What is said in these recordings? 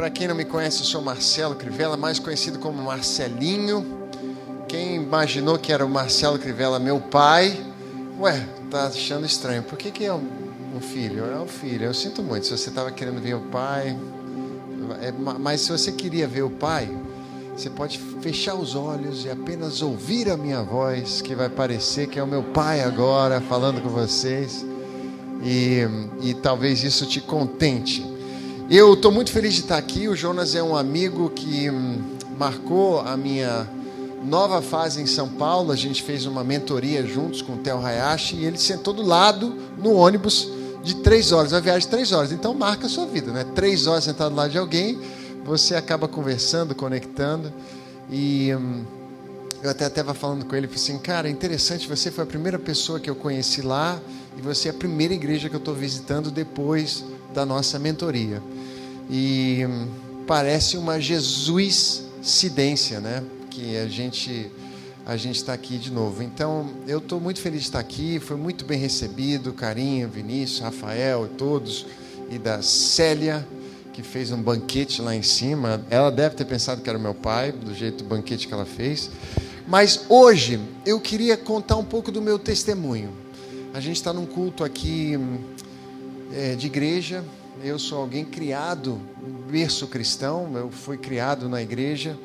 para quem não me conhece, eu sou Marcelo Crivella, mais conhecido como Marcelinho. Quem imaginou que era o Marcelo Crivella, meu pai? Ué, tá achando estranho. Por que, que é um filho? É um filho. Eu sinto muito. Se você estava querendo ver o pai. É, mas se você queria ver o pai, você pode fechar os olhos e apenas ouvir a minha voz, que vai parecer que é o meu pai agora falando com vocês. E, e talvez isso te contente. Eu estou muito feliz de estar aqui. O Jonas é um amigo que hum, marcou a minha nova fase em São Paulo. A gente fez uma mentoria juntos com o Theo Hayashi e ele sentou do lado no ônibus de três horas, uma viagem de três horas. Então marca a sua vida, né? Três horas sentado do lado de alguém, você acaba conversando, conectando. E hum, eu até estava falando com ele, falei assim, cara, é interessante, você foi a primeira pessoa que eu conheci lá e você é a primeira igreja que eu estou visitando depois da nossa mentoria. E hum, parece uma jesuicidência, né? Que a gente a gente está aqui de novo. Então, eu estou muito feliz de estar aqui. Foi muito bem recebido, carinho, Vinícius, Rafael, todos e da Célia que fez um banquete lá em cima. Ela deve ter pensado que era meu pai, do jeito do banquete que ela fez. Mas hoje eu queria contar um pouco do meu testemunho. A gente está num culto aqui é, de igreja, eu sou alguém criado, berço cristão, eu fui criado na igreja.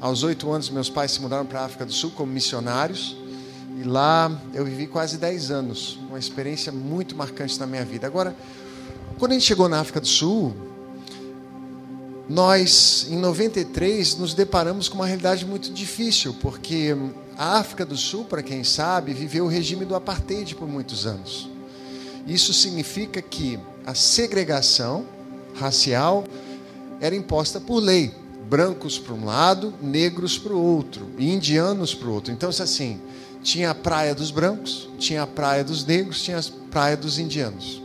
Aos oito anos, meus pais se mudaram para a África do Sul como missionários. E lá eu vivi quase dez anos, uma experiência muito marcante na minha vida. Agora, quando a gente chegou na África do Sul, nós, em 93, nos deparamos com uma realidade muito difícil, porque a África do Sul, para quem sabe, viveu o regime do apartheid por muitos anos. Isso significa que a segregação racial era imposta por lei. Brancos para um lado, negros para o outro, indianos para o outro. Então, assim, tinha a praia dos brancos, tinha a praia dos negros, tinha a praia dos indianos.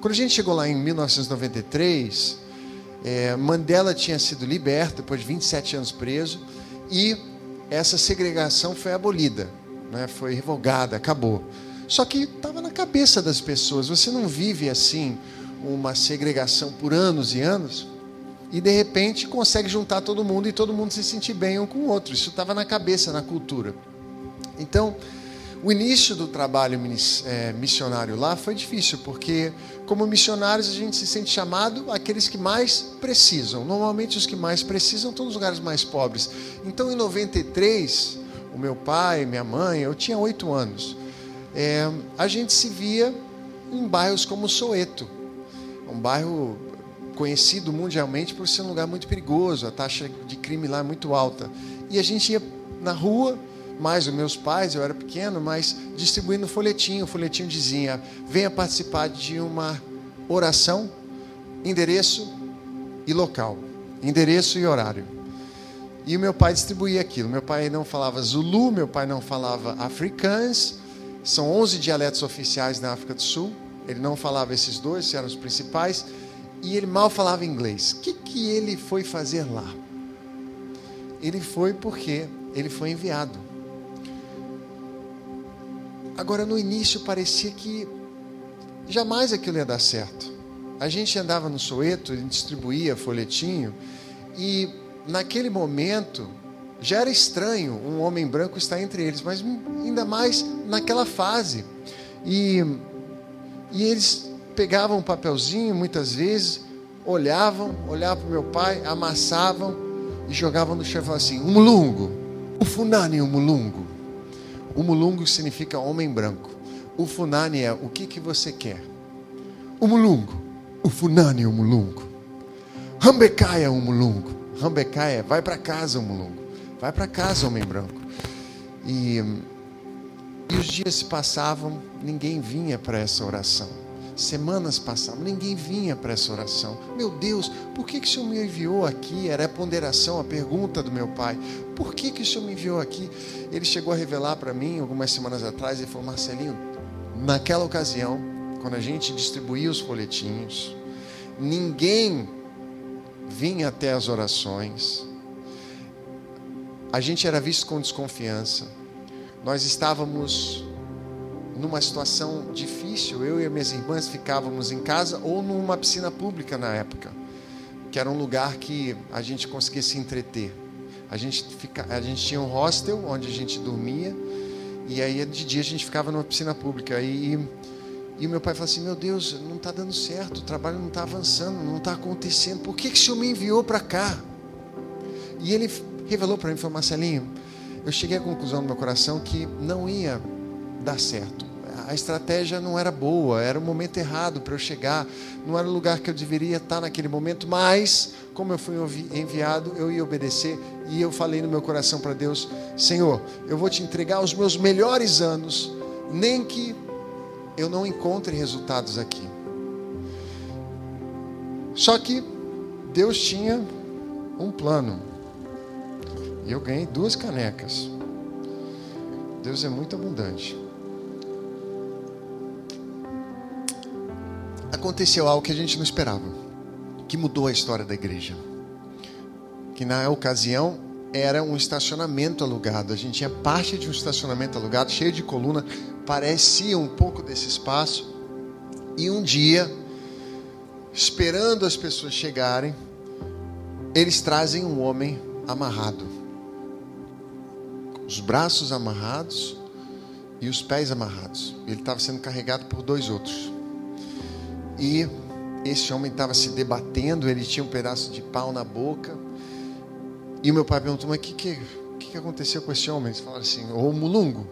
Quando a gente chegou lá em 1993, é, Mandela tinha sido liberto depois de 27 anos preso e essa segregação foi abolida, né? foi revogada, acabou. Só que estava na cabeça das pessoas. Você não vive assim uma segregação por anos e anos e de repente consegue juntar todo mundo e todo mundo se sentir bem um com o outro. Isso estava na cabeça, na cultura. Então, o início do trabalho é, missionário lá foi difícil, porque como missionários a gente se sente chamado aqueles que mais precisam. Normalmente os que mais precisam estão nos lugares mais pobres. Então, em 93, o meu pai, minha mãe, eu tinha oito anos é, a gente se via em bairros como Soeto, um bairro conhecido mundialmente por ser um lugar muito perigoso, a taxa de crime lá é muito alta. E a gente ia na rua, mais os meus pais, eu era pequeno, mas distribuindo folhetinho. O folhetinho dizia: venha participar de uma oração, endereço e local, endereço e horário. E o meu pai distribuía aquilo. Meu pai não falava Zulu, meu pai não falava africans, são 11 dialetos oficiais na África do Sul. Ele não falava esses dois, eram os principais. E ele mal falava inglês. O que, que ele foi fazer lá? Ele foi porque ele foi enviado. Agora, no início, parecia que jamais aquilo ia dar certo. A gente andava no Soeto, distribuía folhetinho, e naquele momento já era estranho um homem branco estar entre eles, mas ainda mais naquela fase. E, e eles pegavam um papelzinho, muitas vezes, olhavam, olhavam para o meu pai, amassavam e jogavam no chão e falavam assim: o mulungo, o funani o mulungo. O mulungo significa homem branco. O funani é o que, que você quer. O mulungo, o funani o mulungo. Rambecaia o mulungo. Rambecaia, vai para casa o mulungo. Vai para casa, homem branco. E, e os dias se passavam, ninguém vinha para essa oração. Semanas passavam, ninguém vinha para essa oração. Meu Deus, por que, que o Senhor me enviou aqui? Era a ponderação, a pergunta do meu pai. Por que, que o Senhor me enviou aqui? Ele chegou a revelar para mim algumas semanas atrás e falou: Marcelinho, naquela ocasião, quando a gente distribuía os folhetinhos, ninguém vinha até as orações a gente era visto com desconfiança. Nós estávamos numa situação difícil. Eu e minhas irmãs ficávamos em casa ou numa piscina pública na época, que era um lugar que a gente conseguia se entreter. A gente, fica, a gente tinha um hostel onde a gente dormia, e aí de dia a gente ficava numa piscina pública. E, e meu pai falou assim: Meu Deus, não está dando certo, o trabalho não está avançando, não está acontecendo, por que, que o senhor me enviou para cá? E ele revelou para mim: falou, Marcelinho, eu cheguei à conclusão no meu coração que não ia dar certo a estratégia não era boa, era o momento errado para eu chegar, não era o lugar que eu deveria estar naquele momento, mas como eu fui enviado, eu ia obedecer e eu falei no meu coração para Deus: Senhor, eu vou te entregar os meus melhores anos, nem que eu não encontre resultados aqui. Só que Deus tinha um plano. E eu ganhei duas canecas. Deus é muito abundante. aconteceu algo que a gente não esperava, que mudou a história da igreja. Que na ocasião era um estacionamento alugado. A gente tinha parte de um estacionamento alugado, cheio de coluna, parecia um pouco desse espaço. E um dia, esperando as pessoas chegarem, eles trazem um homem amarrado, os braços amarrados e os pés amarrados. Ele estava sendo carregado por dois outros. E esse homem estava se debatendo, ele tinha um pedaço de pau na boca. E meu pai perguntou: Mas o que, que, que, aconteceu com esse homem? Eles falaram assim: Ô mulungo,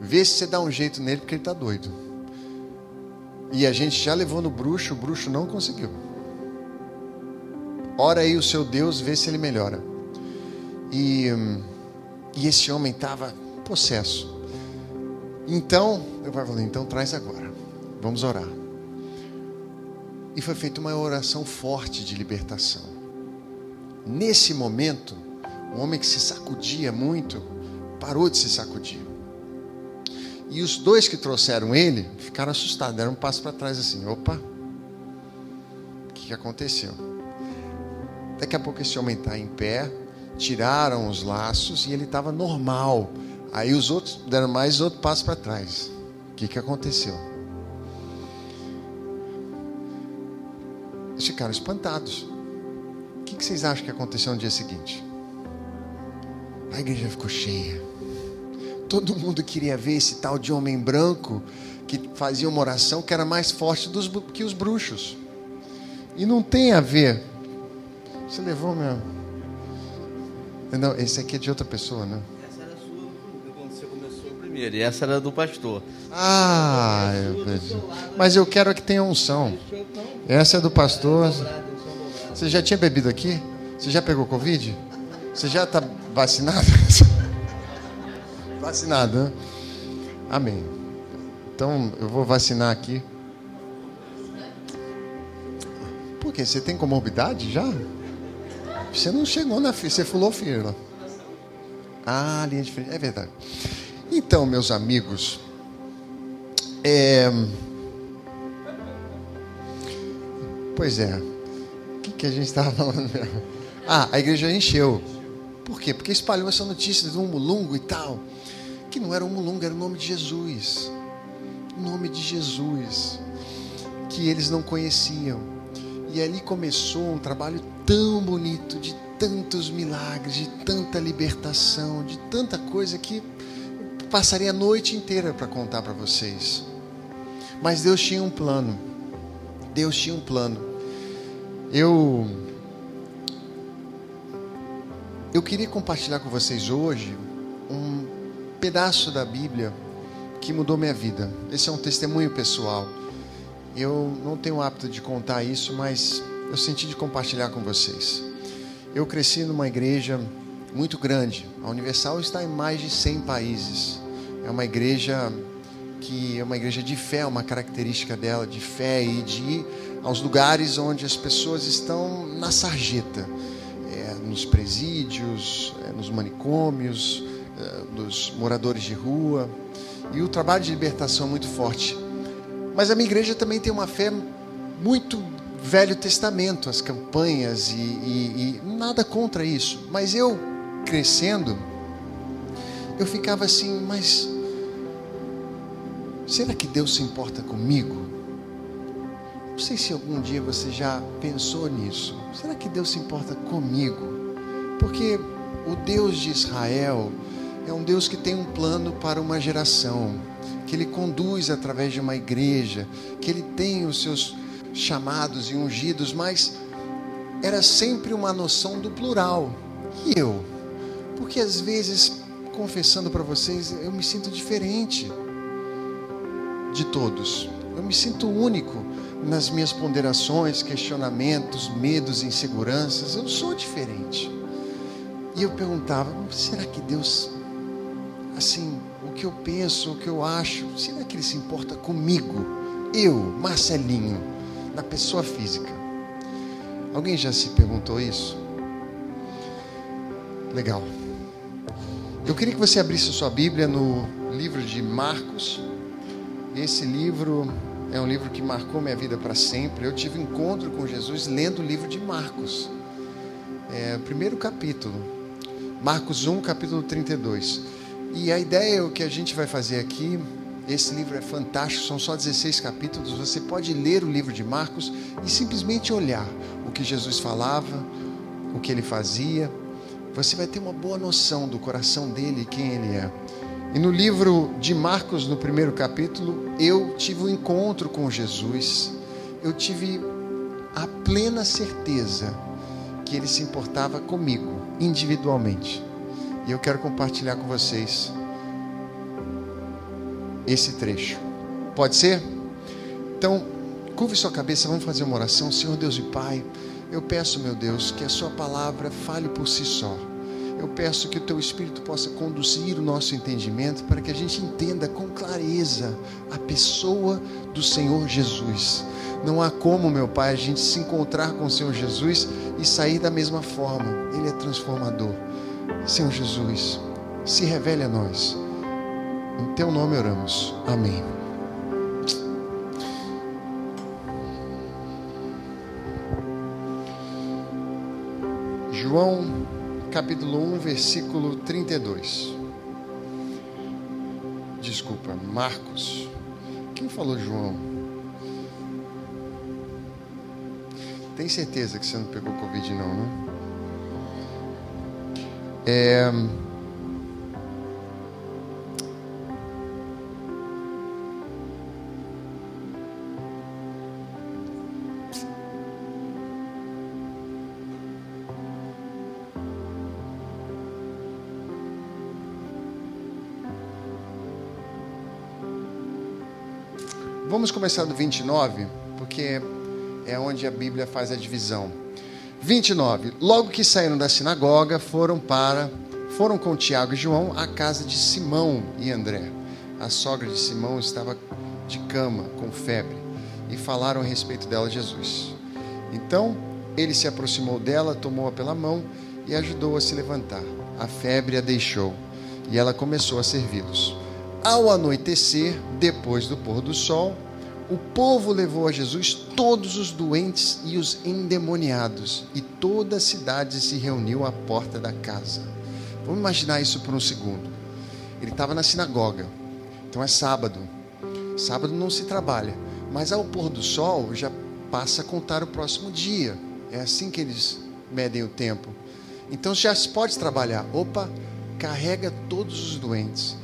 vê se você dá um jeito nele, porque ele está doido. E a gente já levou no bruxo, o bruxo não conseguiu. Ora aí o seu Deus, vê se ele melhora. E, e esse homem estava possesso. Então, meu pai falou: Então traz agora, vamos orar. E foi feita uma oração forte de libertação. Nesse momento, o homem que se sacudia muito parou de se sacudir. E os dois que trouxeram ele ficaram assustados, deram um passo para trás assim: opa, o que, que aconteceu? Daqui a pouco esse homem está em pé, tiraram os laços e ele estava normal. Aí os outros deram mais outro passo para trás. O que, que aconteceu? Eles ficaram espantados. O que vocês acham que aconteceu no dia seguinte? A igreja ficou cheia. Todo mundo queria ver esse tal de homem branco que fazia uma oração que era mais forte dos, que os bruxos. E não tem a ver. Você levou meu. Não, esse aqui é de outra pessoa, né? Essa era sua quando você começou primeiro. E essa era do pastor. Ah, eu mas eu quero que tenha unção. Essa é do pastor. Você já tinha bebido aqui? Você já pegou Covid? Você já está vacinado? vacinado, né? Amém. Então eu vou vacinar aqui. Por quê? Você tem comorbidade já? Você não chegou na fila, você fulou fila. Ah, linha de frente. É verdade. Então, meus amigos, é Pois é. O que, que a gente estava falando mesmo? Ah, a igreja encheu. Por quê? Porque espalhou essa notícia de um mulungo e tal. Que não era um mulungo, era o nome de Jesus. O nome de Jesus. Que eles não conheciam. E ali começou um trabalho tão bonito, de tantos milagres, de tanta libertação, de tanta coisa que passaria a noite inteira para contar para vocês. Mas Deus tinha um plano. Deus tinha um plano. Eu eu queria compartilhar com vocês hoje um pedaço da Bíblia que mudou minha vida. Esse é um testemunho pessoal. Eu não tenho o hábito de contar isso, mas eu senti de compartilhar com vocês. Eu cresci numa igreja muito grande. A Universal está em mais de 100 países. É uma igreja que é uma igreja de fé, uma característica dela de fé e de ir aos lugares onde as pessoas estão na sarjeta, é, nos presídios, é, nos manicômios, é, dos moradores de rua. E o trabalho de libertação é muito forte. Mas a minha igreja também tem uma fé muito Velho Testamento, as campanhas e, e, e nada contra isso. Mas eu crescendo, eu ficava assim, mas será que Deus se importa comigo? Não sei se algum dia você já pensou nisso. Será que Deus se importa comigo? Porque o Deus de Israel é um Deus que tem um plano para uma geração, que Ele conduz através de uma igreja, que Ele tem os seus chamados e ungidos, mas era sempre uma noção do plural. E eu? Porque às vezes, confessando para vocês, eu me sinto diferente de todos. Eu me sinto único nas minhas ponderações, questionamentos, medos, inseguranças. Eu sou diferente. E eu perguntava: será que Deus, assim, que eu penso, o que eu acho, será que Ele se importa comigo? Eu, Marcelinho, na pessoa física. Alguém já se perguntou isso? Legal. Eu queria que você abrisse sua Bíblia no livro de Marcos. Esse livro é um livro que marcou minha vida para sempre. Eu tive um encontro com Jesus lendo o livro de Marcos. É, primeiro capítulo. Marcos 1, capítulo 32. E a ideia, o que a gente vai fazer aqui, esse livro é fantástico, são só 16 capítulos. Você pode ler o livro de Marcos e simplesmente olhar o que Jesus falava, o que ele fazia. Você vai ter uma boa noção do coração dele e quem ele é. E no livro de Marcos, no primeiro capítulo, eu tive um encontro com Jesus. Eu tive a plena certeza que ele se importava comigo, individualmente. E eu quero compartilhar com vocês esse trecho. Pode ser? Então, curve sua cabeça, vamos fazer uma oração. Senhor Deus e Pai, eu peço, meu Deus, que a Sua palavra fale por si só eu peço que o teu Espírito possa conduzir o nosso entendimento para que a gente entenda com clareza a pessoa do Senhor Jesus. Não há como, meu Pai, a gente se encontrar com o Senhor Jesus e sair da mesma forma. Ele é transformador. Senhor Jesus, se revele a nós. Em teu nome oramos. Amém. João capítulo 1, versículo 32. Desculpa, Marcos. Quem falou João? Tem certeza que você não pegou Covid, não, né? É. Vamos começar do 29, porque é onde a Bíblia faz a divisão. 29. Logo que saíram da sinagoga, foram para foram com Tiago e João à casa de Simão e André. A sogra de Simão estava de cama, com febre, e falaram a respeito dela a Jesus. Então, ele se aproximou dela, tomou-a pela mão e ajudou a se levantar. A febre a deixou, e ela começou a servi-los. Ao anoitecer, depois do pôr do sol, o povo levou a Jesus todos os doentes e os endemoniados, e toda a cidade se reuniu à porta da casa. Vamos imaginar isso por um segundo. Ele estava na sinagoga, então é sábado. Sábado não se trabalha, mas ao pôr do sol já passa a contar o próximo dia. É assim que eles medem o tempo. Então já se pode trabalhar. Opa, carrega todos os doentes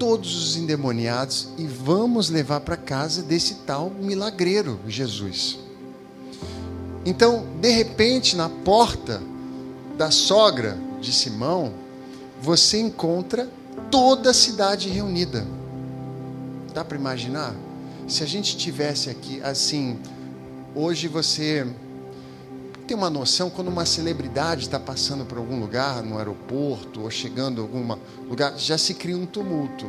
todos os endemoniados e vamos levar para casa desse tal milagreiro, Jesus. Então, de repente, na porta da sogra de Simão, você encontra toda a cidade reunida. Dá para imaginar? Se a gente tivesse aqui assim, hoje você tem uma noção quando uma celebridade está passando por algum lugar, no aeroporto, ou chegando em algum lugar, já se cria um tumulto.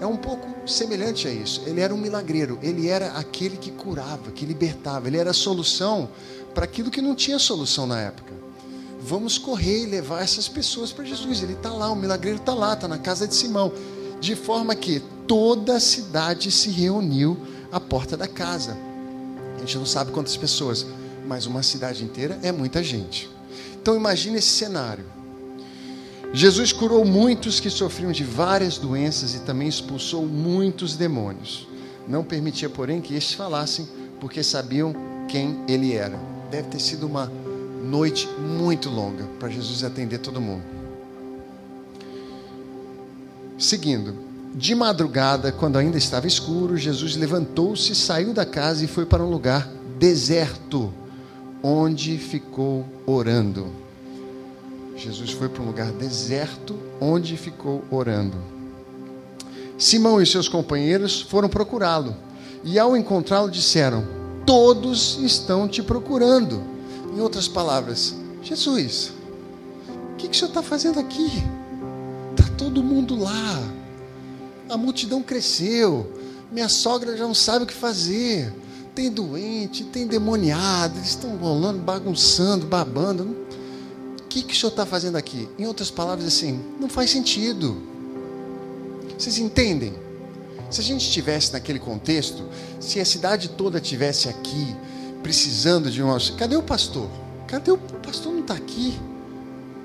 É um pouco semelhante a isso. Ele era um milagreiro, ele era aquele que curava, que libertava, ele era a solução para aquilo que não tinha solução na época. Vamos correr e levar essas pessoas para Jesus. Ele está lá, o milagreiro está lá, está na casa de Simão. De forma que toda a cidade se reuniu à porta da casa. A gente não sabe quantas pessoas, mas uma cidade inteira é muita gente. Então imagine esse cenário. Jesus curou muitos que sofriam de várias doenças e também expulsou muitos demônios. Não permitia, porém, que estes falassem, porque sabiam quem ele era. Deve ter sido uma noite muito longa para Jesus atender todo mundo. Seguindo, de madrugada, quando ainda estava escuro, Jesus levantou-se, saiu da casa e foi para um lugar deserto, onde ficou orando. Jesus foi para um lugar deserto, onde ficou orando. Simão e seus companheiros foram procurá-lo, e ao encontrá-lo disseram: Todos estão te procurando. Em outras palavras, Jesus, o que, que o senhor está fazendo aqui? Está todo mundo lá. A multidão cresceu. Minha sogra já não sabe o que fazer. Tem doente, tem demoniado, eles estão rolando, bagunçando, babando. O que, que o senhor está fazendo aqui? Em outras palavras, assim, não faz sentido. Vocês entendem? Se a gente estivesse naquele contexto, se a cidade toda tivesse aqui, precisando de um cadê o pastor? Cadê o, o pastor? Não está aqui.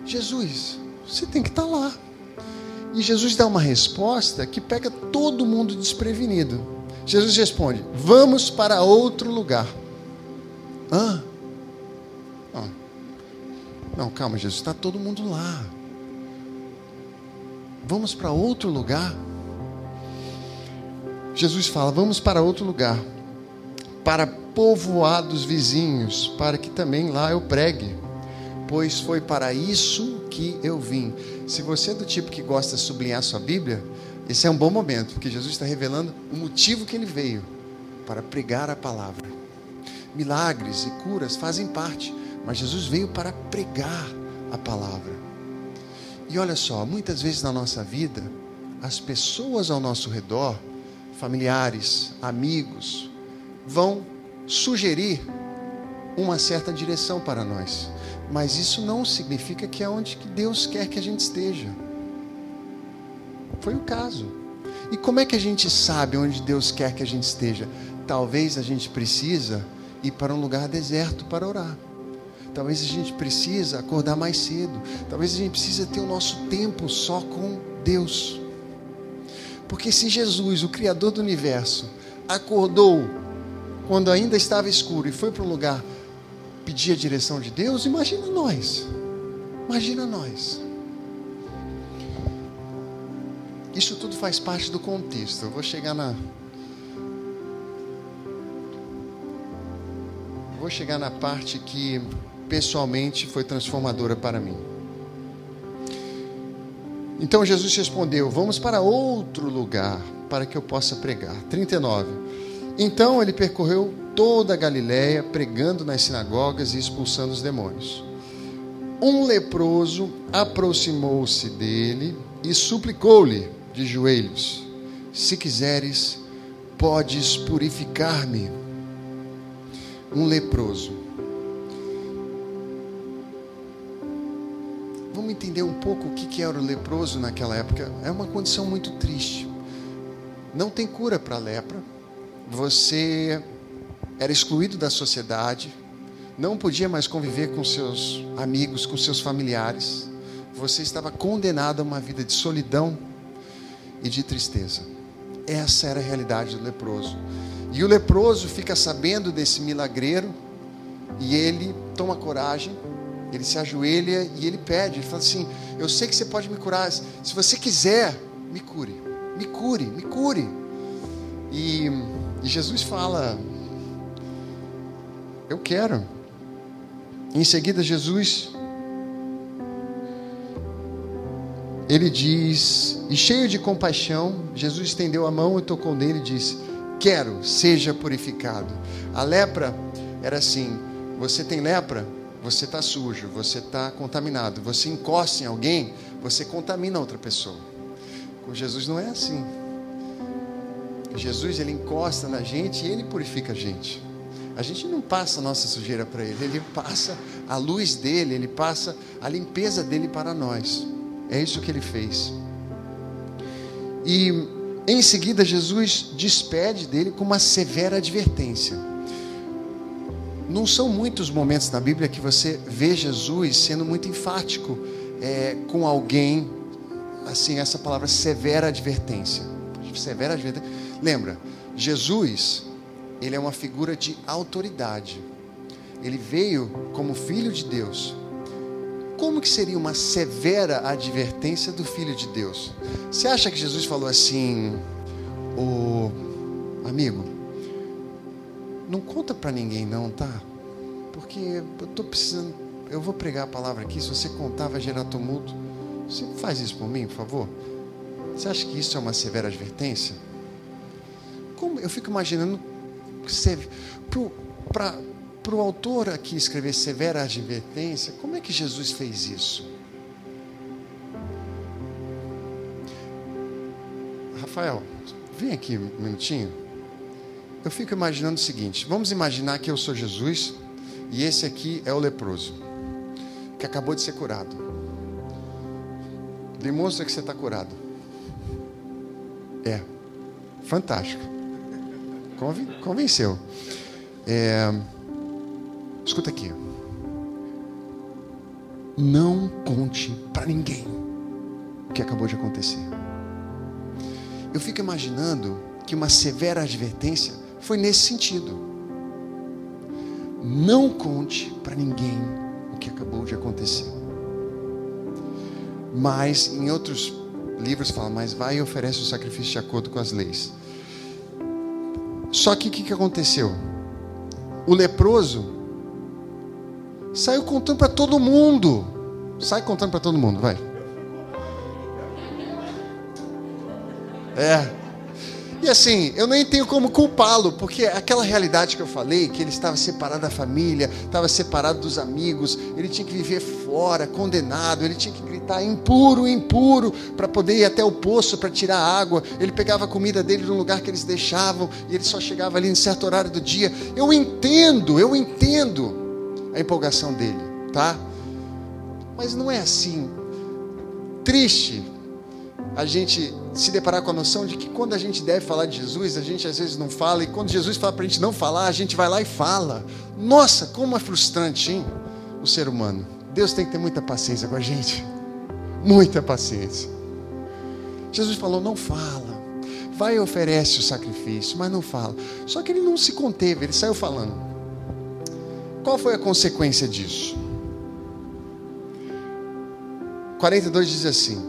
Jesus, você tem que estar tá lá. E Jesus dá uma resposta que pega todo mundo desprevenido. Jesus responde: Vamos para outro lugar. Hã? Não, não calma, Jesus, está todo mundo lá. Vamos para outro lugar. Jesus fala: Vamos para outro lugar, para povoados vizinhos, para que também lá eu pregue, pois foi para isso que eu vim. Se você é do tipo que gosta de sublinhar sua Bíblia, esse é um bom momento, porque Jesus está revelando o motivo que ele veio para pregar a palavra. Milagres e curas fazem parte, mas Jesus veio para pregar a palavra. E olha só, muitas vezes na nossa vida, as pessoas ao nosso redor familiares, amigos, vão sugerir uma certa direção para nós. Mas isso não significa que é onde que Deus quer que a gente esteja. Foi o caso. E como é que a gente sabe onde Deus quer que a gente esteja? Talvez a gente precisa ir para um lugar deserto para orar. Talvez a gente precisa acordar mais cedo. Talvez a gente precisa ter o nosso tempo só com Deus. Porque se Jesus, o Criador do universo, acordou quando ainda estava escuro e foi para um lugar pedir a direção de Deus, imagina nós. Imagina nós. Isso tudo faz parte do contexto. Eu vou chegar na. Vou chegar na parte que pessoalmente foi transformadora para mim. Então Jesus respondeu: Vamos para outro lugar para que eu possa pregar. 39. Então ele percorreu toda a Galiléia, pregando nas sinagogas e expulsando os demônios. Um leproso aproximou-se dele e suplicou-lhe de joelhos: Se quiseres, podes purificar-me. Um leproso vamos entender um pouco o que era o leproso naquela época. É uma condição muito triste. Não tem cura para lepra. Você era excluído da sociedade, não podia mais conviver com seus amigos, com seus familiares. Você estava condenado a uma vida de solidão e de tristeza. Essa era a realidade do leproso. E o leproso fica sabendo desse milagreiro e ele toma coragem ele se ajoelha e ele pede, ele fala assim: Eu sei que você pode me curar, se você quiser, me cure, me cure, me cure. E, e Jesus fala: Eu quero. Em seguida, Jesus ele diz, e cheio de compaixão, Jesus estendeu a mão e tocou nele e disse: Quero, seja purificado. A lepra era assim: você tem lepra? você está sujo, você está contaminado. Você encosta em alguém, você contamina outra pessoa. Com Jesus não é assim. Jesus ele encosta na gente e ele purifica a gente. A gente não passa a nossa sujeira para ele, ele passa a luz dele, ele passa a limpeza dele para nós. É isso que ele fez. E em seguida Jesus despede dele com uma severa advertência não são muitos momentos na Bíblia que você vê Jesus sendo muito enfático é, com alguém, assim, essa palavra severa advertência. Severa advertência. Lembra, Jesus ele é uma figura de autoridade. Ele veio como filho de Deus. Como que seria uma severa advertência do filho de Deus? Você acha que Jesus falou assim, o amigo, não conta para ninguém não, tá? Porque eu tô precisando, eu vou pregar a palavra aqui, se você contar vai gerar tumulto. Você faz isso por mim, por favor? Você acha que isso é uma severa advertência? Como eu fico imaginando para o autor aqui escrever severa advertência, como é que Jesus fez isso? Rafael, vem aqui um minutinho. Eu fico imaginando o seguinte: vamos imaginar que eu sou Jesus e esse aqui é o leproso, que acabou de ser curado. Demonstra que você está curado. É, fantástico. Convenceu. É, escuta aqui. Não conte para ninguém o que acabou de acontecer. Eu fico imaginando que uma severa advertência foi nesse sentido. Não conte para ninguém o que acabou de acontecer. Mas em outros livros fala, mas vai e oferece o sacrifício de acordo com as leis. Só que o que, que aconteceu? O leproso saiu contando para todo mundo. Sai contando para todo mundo, vai. É. E assim, eu nem tenho como culpá-lo, porque aquela realidade que eu falei, que ele estava separado da família, estava separado dos amigos, ele tinha que viver fora, condenado, ele tinha que gritar impuro, impuro, para poder ir até o poço para tirar água. Ele pegava a comida dele no lugar que eles deixavam e ele só chegava ali em certo horário do dia. Eu entendo, eu entendo a empolgação dele, tá? Mas não é assim. Triste a gente se deparar com a noção de que quando a gente deve falar de Jesus, a gente às vezes não fala, e quando Jesus fala para a gente não falar, a gente vai lá e fala. Nossa, como é frustrante, hein? O ser humano. Deus tem que ter muita paciência com a gente. Muita paciência. Jesus falou: não fala. Vai e oferece o sacrifício, mas não fala. Só que ele não se conteve, ele saiu falando. Qual foi a consequência disso? 42 diz assim: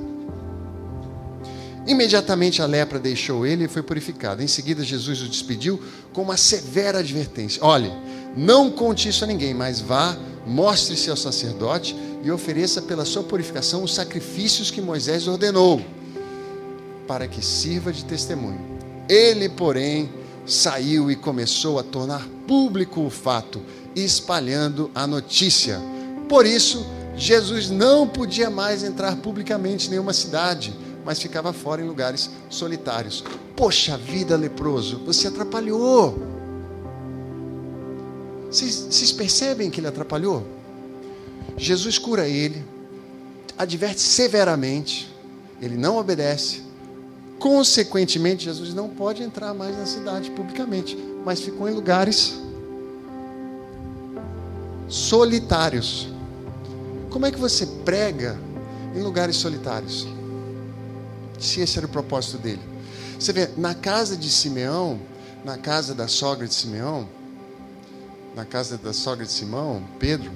Imediatamente a lepra deixou ele e foi purificado. Em seguida, Jesus o despediu com uma severa advertência: Olhe, não conte isso a ninguém, mas vá, mostre-se ao sacerdote e ofereça pela sua purificação os sacrifícios que Moisés ordenou, para que sirva de testemunho. Ele, porém, saiu e começou a tornar público o fato, espalhando a notícia. Por isso, Jesus não podia mais entrar publicamente em nenhuma cidade mas ficava fora em lugares solitários. Poxa vida, leproso, você atrapalhou. Vocês, vocês percebem que ele atrapalhou? Jesus cura ele, adverte severamente, ele não obedece. Consequentemente, Jesus não pode entrar mais na cidade publicamente, mas ficou em lugares solitários. Como é que você prega em lugares solitários? se esse era o propósito dele. Você vê, na casa de Simeão, na casa da sogra de Simeão, na casa da sogra de Simão, Pedro,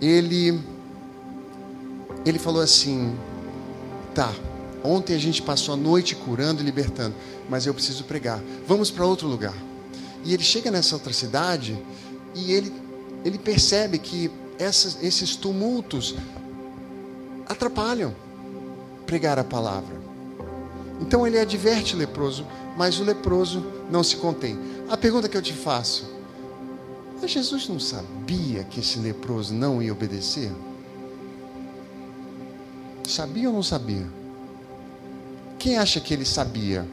ele ele falou assim: "Tá, ontem a gente passou a noite curando e libertando, mas eu preciso pregar. Vamos para outro lugar." E ele chega nessa outra cidade e ele ele percebe que essas, esses tumultos atrapalham pregar a palavra. Então ele adverte o leproso, mas o leproso não se contém. A pergunta que eu te faço: mas Jesus não sabia que esse leproso não ia obedecer? Sabia ou não sabia? Quem acha que ele sabia?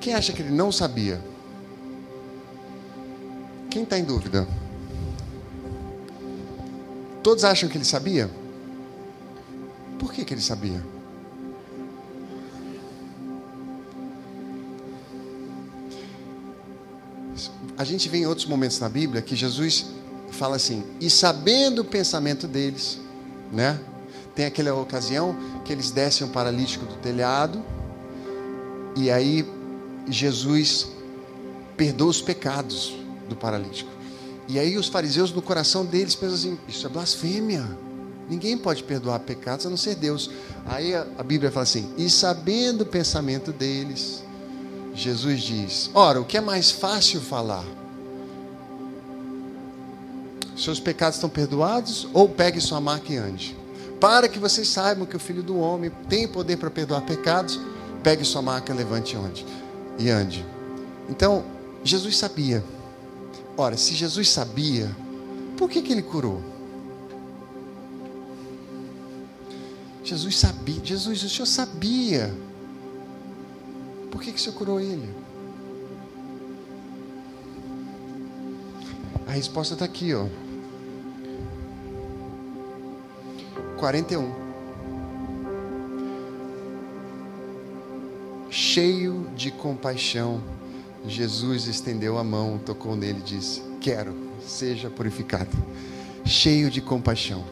Quem acha que ele não sabia? Quem está em dúvida? Todos acham que ele sabia? Por que, que ele sabia? a gente vê em outros momentos na Bíblia que Jesus fala assim: e sabendo o pensamento deles, né? Tem aquela ocasião que eles descem um paralítico do telhado, e aí Jesus perdoa os pecados do paralítico. E aí os fariseus no coração deles pensam assim: isso é blasfêmia. Ninguém pode perdoar pecados a não ser Deus. Aí a, Bíblia fala assim: e sabendo o pensamento deles, Jesus diz: ora, o que é mais fácil falar? Seus pecados estão perdoados? Ou pegue sua marca e ande? Para que vocês saibam que o Filho do Homem tem poder para perdoar pecados, pegue sua marca, levante e ande. E ande. Então, Jesus sabia. Ora, se Jesus sabia, por que, que ele curou? Jesus sabia. Jesus, o Senhor sabia. Por que, que o Senhor curou ele? A resposta está aqui, ó. 41. Cheio de compaixão, Jesus estendeu a mão, tocou nele e disse: Quero, seja purificado. Cheio de compaixão.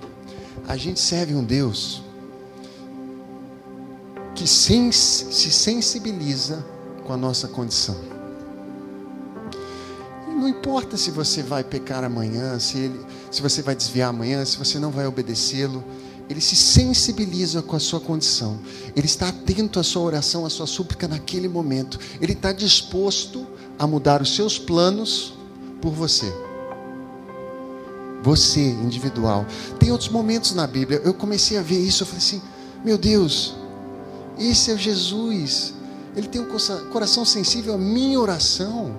A gente serve um Deus que se sensibiliza com a nossa condição. E não importa se você vai pecar amanhã, se, ele, se você vai desviar amanhã, se você não vai obedecê-lo. Ele se sensibiliza com a sua condição. Ele está atento à sua oração, à sua súplica naquele momento. Ele está disposto a mudar os seus planos por você. Você, individual. Tem outros momentos na Bíblia. Eu comecei a ver isso. Eu falei assim: Meu Deus, esse é Jesus. Ele tem um coração sensível à minha oração,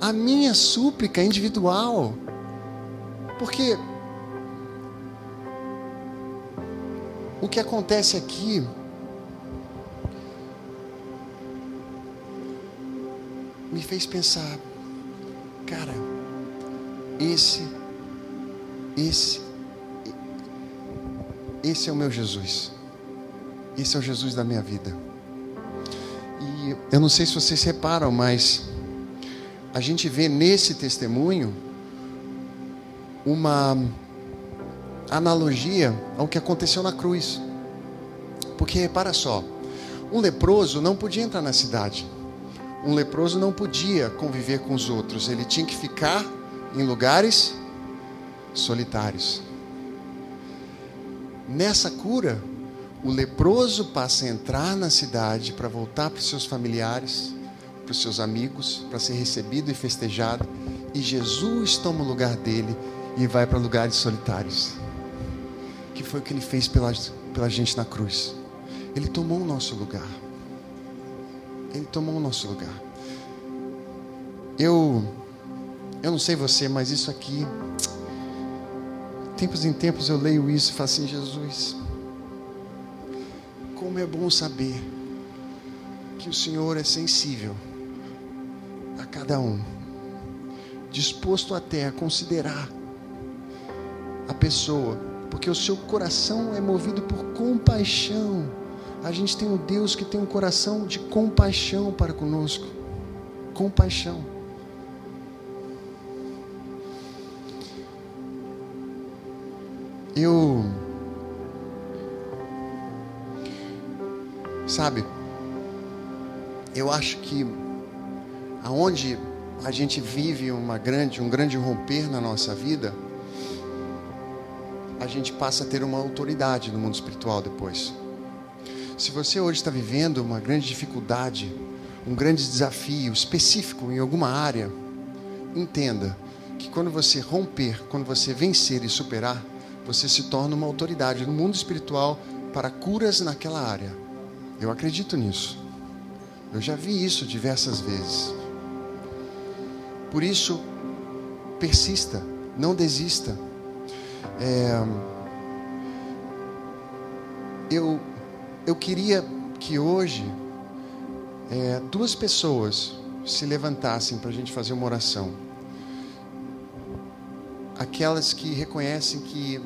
à minha súplica individual. Porque o que acontece aqui me fez pensar, cara, esse, esse, esse é o meu Jesus. Esse é o Jesus da minha vida. E eu não sei se vocês reparam, mas a gente vê nesse testemunho uma analogia ao que aconteceu na cruz. Porque repara só, um leproso não podia entrar na cidade. Um leproso não podia conviver com os outros, ele tinha que ficar em lugares solitários. Nessa cura, o leproso passa a entrar na cidade para voltar para os seus familiares, para os seus amigos, para ser recebido e festejado, e Jesus toma o lugar dele e vai para lugares solitários. Que foi o que ele fez pela, pela gente na cruz. Ele tomou o nosso lugar. Ele tomou o nosso lugar. Eu eu não sei você, mas isso aqui tempos em tempos eu leio isso e falo assim, Jesus, como é bom saber que o Senhor é sensível a cada um, disposto até a considerar a pessoa, porque o seu coração é movido por compaixão. A gente tem um Deus que tem um coração de compaixão para conosco. Compaixão. Eu Sabe? Eu acho que aonde a gente vive uma grande, um grande romper na nossa vida, a gente passa a ter uma autoridade no mundo espiritual depois. Se você hoje está vivendo uma grande dificuldade, um grande desafio específico em alguma área, entenda que quando você romper, quando você vencer e superar, você se torna uma autoridade no mundo espiritual para curas naquela área. Eu acredito nisso. Eu já vi isso diversas vezes. Por isso, persista, não desista. É, eu, eu queria que hoje é, duas pessoas se levantassem para a gente fazer uma oração. Aquelas que reconhecem que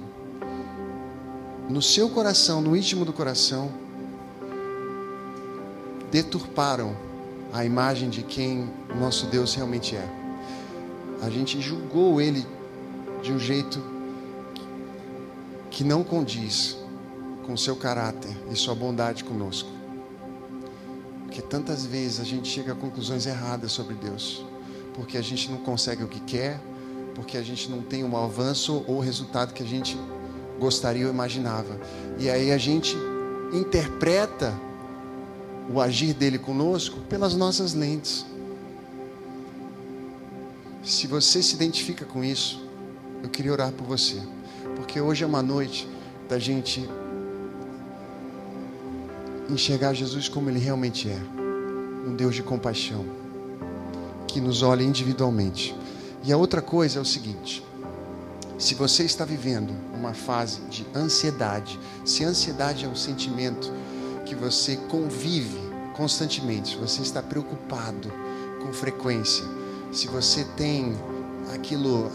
no seu coração, no íntimo do coração, deturparam a imagem de quem o nosso Deus realmente é. A gente julgou ele de um jeito que não condiz com seu caráter e sua bondade conosco. Porque tantas vezes a gente chega a conclusões erradas sobre Deus, porque a gente não consegue o que quer, porque a gente não tem um avanço ou o resultado que a gente gostaria ou imaginava. E aí a gente interpreta o agir dele conosco pelas nossas lentes. Se você se identifica com isso, eu queria orar por você, porque hoje é uma noite da gente enxergar Jesus como ele realmente é um Deus de compaixão, que nos olha individualmente. E a outra coisa é o seguinte: se você está vivendo uma fase de ansiedade, se ansiedade é um sentimento que você convive constantemente, se você está preocupado com frequência, se você tem aquilo,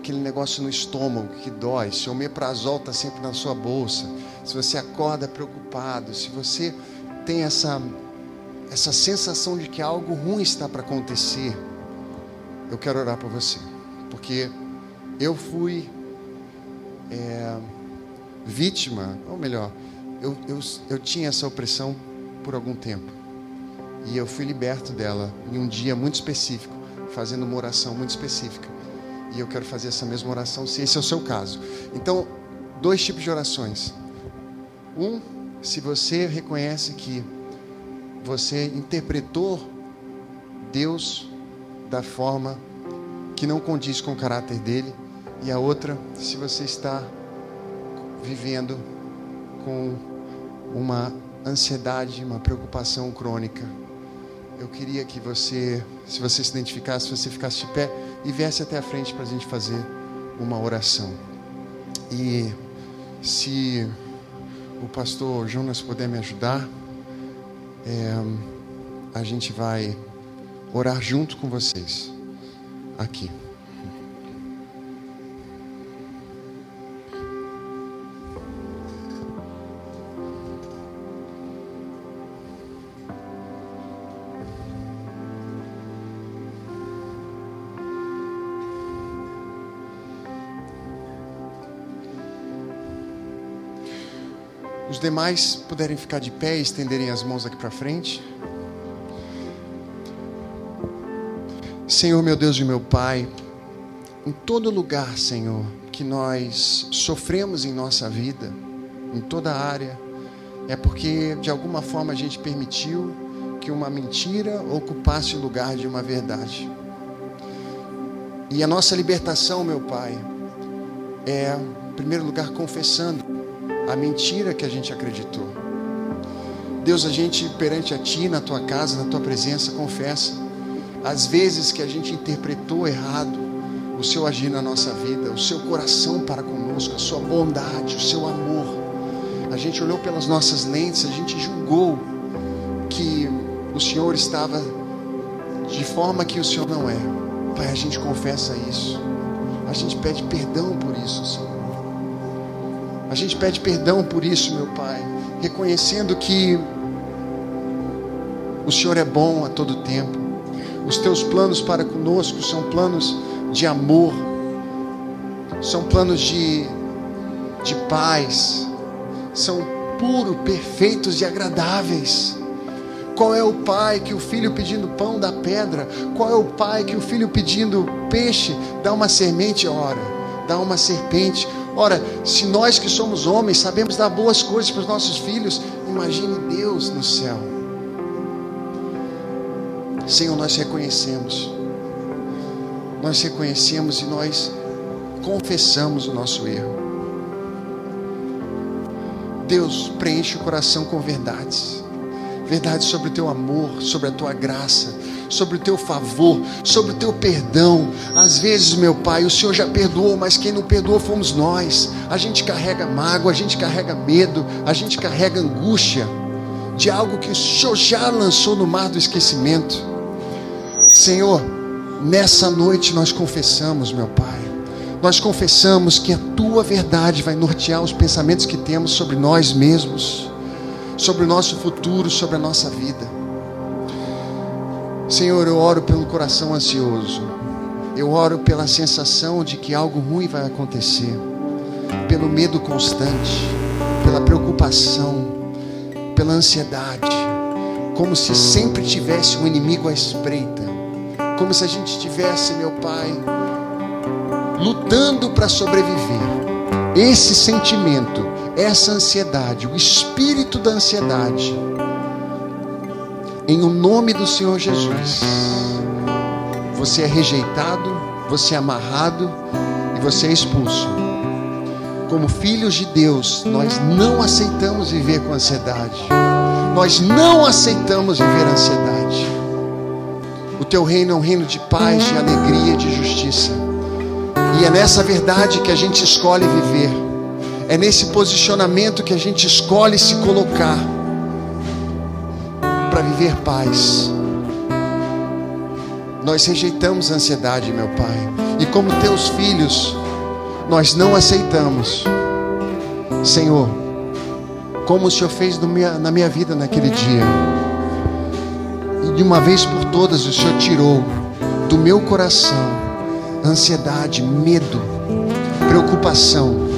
aquele negócio no estômago que dói, se o omeprazol está sempre na sua bolsa, se você acorda preocupado, se você tem essa, essa sensação de que algo ruim está para acontecer, eu quero orar por você, porque eu fui é, vítima, ou melhor, eu, eu, eu tinha essa opressão por algum tempo, e eu fui liberto dela em um dia muito específico, fazendo uma oração muito específica, e eu quero fazer essa mesma oração, se esse é o seu caso. Então, dois tipos de orações. Um, se você reconhece que você interpretou Deus da forma que não condiz com o caráter dele, e a outra, se você está vivendo com uma ansiedade, uma preocupação crônica. Eu queria que você, se você se identificasse, se você ficasse de pé e viesse até a frente para a gente fazer uma oração. E se o pastor Jonas puder me ajudar, é, a gente vai orar junto com vocês aqui. Demais puderem ficar de pé e estenderem as mãos aqui para frente. Senhor, meu Deus e meu Pai, em todo lugar, Senhor, que nós sofremos em nossa vida, em toda área, é porque de alguma forma a gente permitiu que uma mentira ocupasse o lugar de uma verdade. E a nossa libertação, meu Pai, é, em primeiro lugar, confessando a mentira que a gente acreditou. Deus, a gente perante a Ti, na Tua casa, na Tua presença, confessa as vezes que a gente interpretou errado o Seu agir na nossa vida, o Seu coração para conosco, a Sua bondade, o Seu amor. A gente olhou pelas nossas lentes, a gente julgou que o Senhor estava de forma que o Senhor não é. Pai, a gente confessa isso. A gente pede perdão por isso, Senhor. A gente pede perdão por isso, meu Pai, reconhecendo que o Senhor é bom a todo tempo. Os teus planos para conosco são planos de amor, são planos de, de paz, são puros, perfeitos e agradáveis. Qual é o pai que o filho pedindo pão dá pedra? Qual é o pai que o filho pedindo peixe dá uma semente? Ora, dá uma serpente. Ora, se nós que somos homens sabemos dar boas coisas para os nossos filhos, imagine Deus no céu. Senhor, nós reconhecemos, nós reconhecemos e nós confessamos o nosso erro. Deus, preenche o coração com verdades, verdades sobre o teu amor, sobre a tua graça, sobre o teu favor, sobre o teu perdão. Às vezes, meu Pai, o Senhor já perdoou, mas quem não perdoou fomos nós. A gente carrega mágoa, a gente carrega medo, a gente carrega angústia de algo que o Senhor já lançou no mar do esquecimento. Senhor, nessa noite nós confessamos, meu Pai. Nós confessamos que a tua verdade vai nortear os pensamentos que temos sobre nós mesmos, sobre o nosso futuro, sobre a nossa vida. Senhor, eu oro pelo coração ansioso. Eu oro pela sensação de que algo ruim vai acontecer, pelo medo constante, pela preocupação, pela ansiedade. como se sempre tivesse um inimigo à espreita, como se a gente tivesse, meu Pai, lutando para sobreviver. Esse sentimento, essa ansiedade, o espírito da ansiedade, em o nome do Senhor Jesus, você é rejeitado, você é amarrado e você é expulso. Como filhos de Deus, nós não aceitamos viver com ansiedade. Nós não aceitamos viver ansiedade. O teu reino é um reino de paz, de alegria, de justiça. E é nessa verdade que a gente escolhe viver. É nesse posicionamento que a gente escolhe se colocar para viver paz. Nós rejeitamos a ansiedade, meu Pai. E como teus filhos, nós não aceitamos. Senhor, como o Senhor fez na minha vida naquele dia. E de uma vez por todas o Senhor tirou do meu coração ansiedade, medo, preocupação.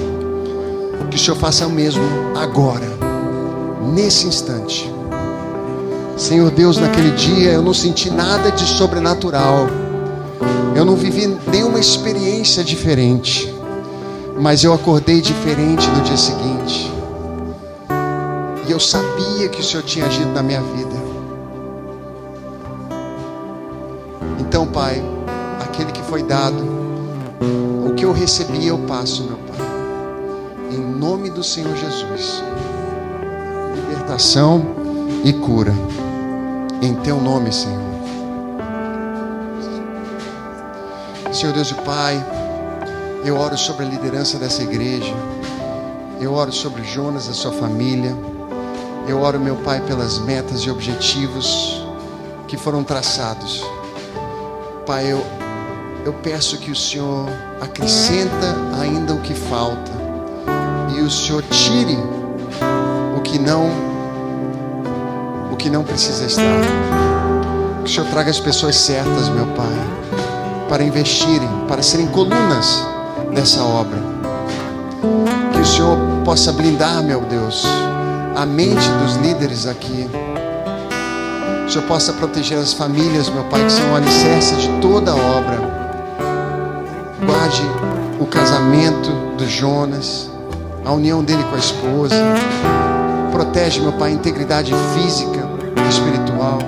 Que o Senhor faça o mesmo agora, nesse instante. Senhor Deus, naquele dia eu não senti nada de sobrenatural. Eu não vivi nenhuma experiência diferente. Mas eu acordei diferente no dia seguinte. E eu sabia que o Senhor tinha agido na minha vida. Então, Pai, aquele que foi dado, o que eu recebi, eu passo, meu nome do Senhor Jesus. Libertação e cura. Em teu nome, Senhor. Senhor Deus e Pai, eu oro sobre a liderança dessa igreja. Eu oro sobre Jonas, a sua família. Eu oro, meu Pai, pelas metas e objetivos que foram traçados. Pai, eu eu peço que o Senhor acrescenta ainda o que falta o Senhor tire o que não o que não precisa estar. Que o Senhor traga as pessoas certas, meu Pai, para investirem, para serem colunas dessa obra. Que o Senhor possa blindar, meu Deus, a mente dos líderes aqui. Que o Senhor possa proteger as famílias, meu Pai, que são o alicerce de toda a obra guarde o casamento do Jonas, a união dele com a esposa. Protege, meu Pai, a integridade física e espiritual.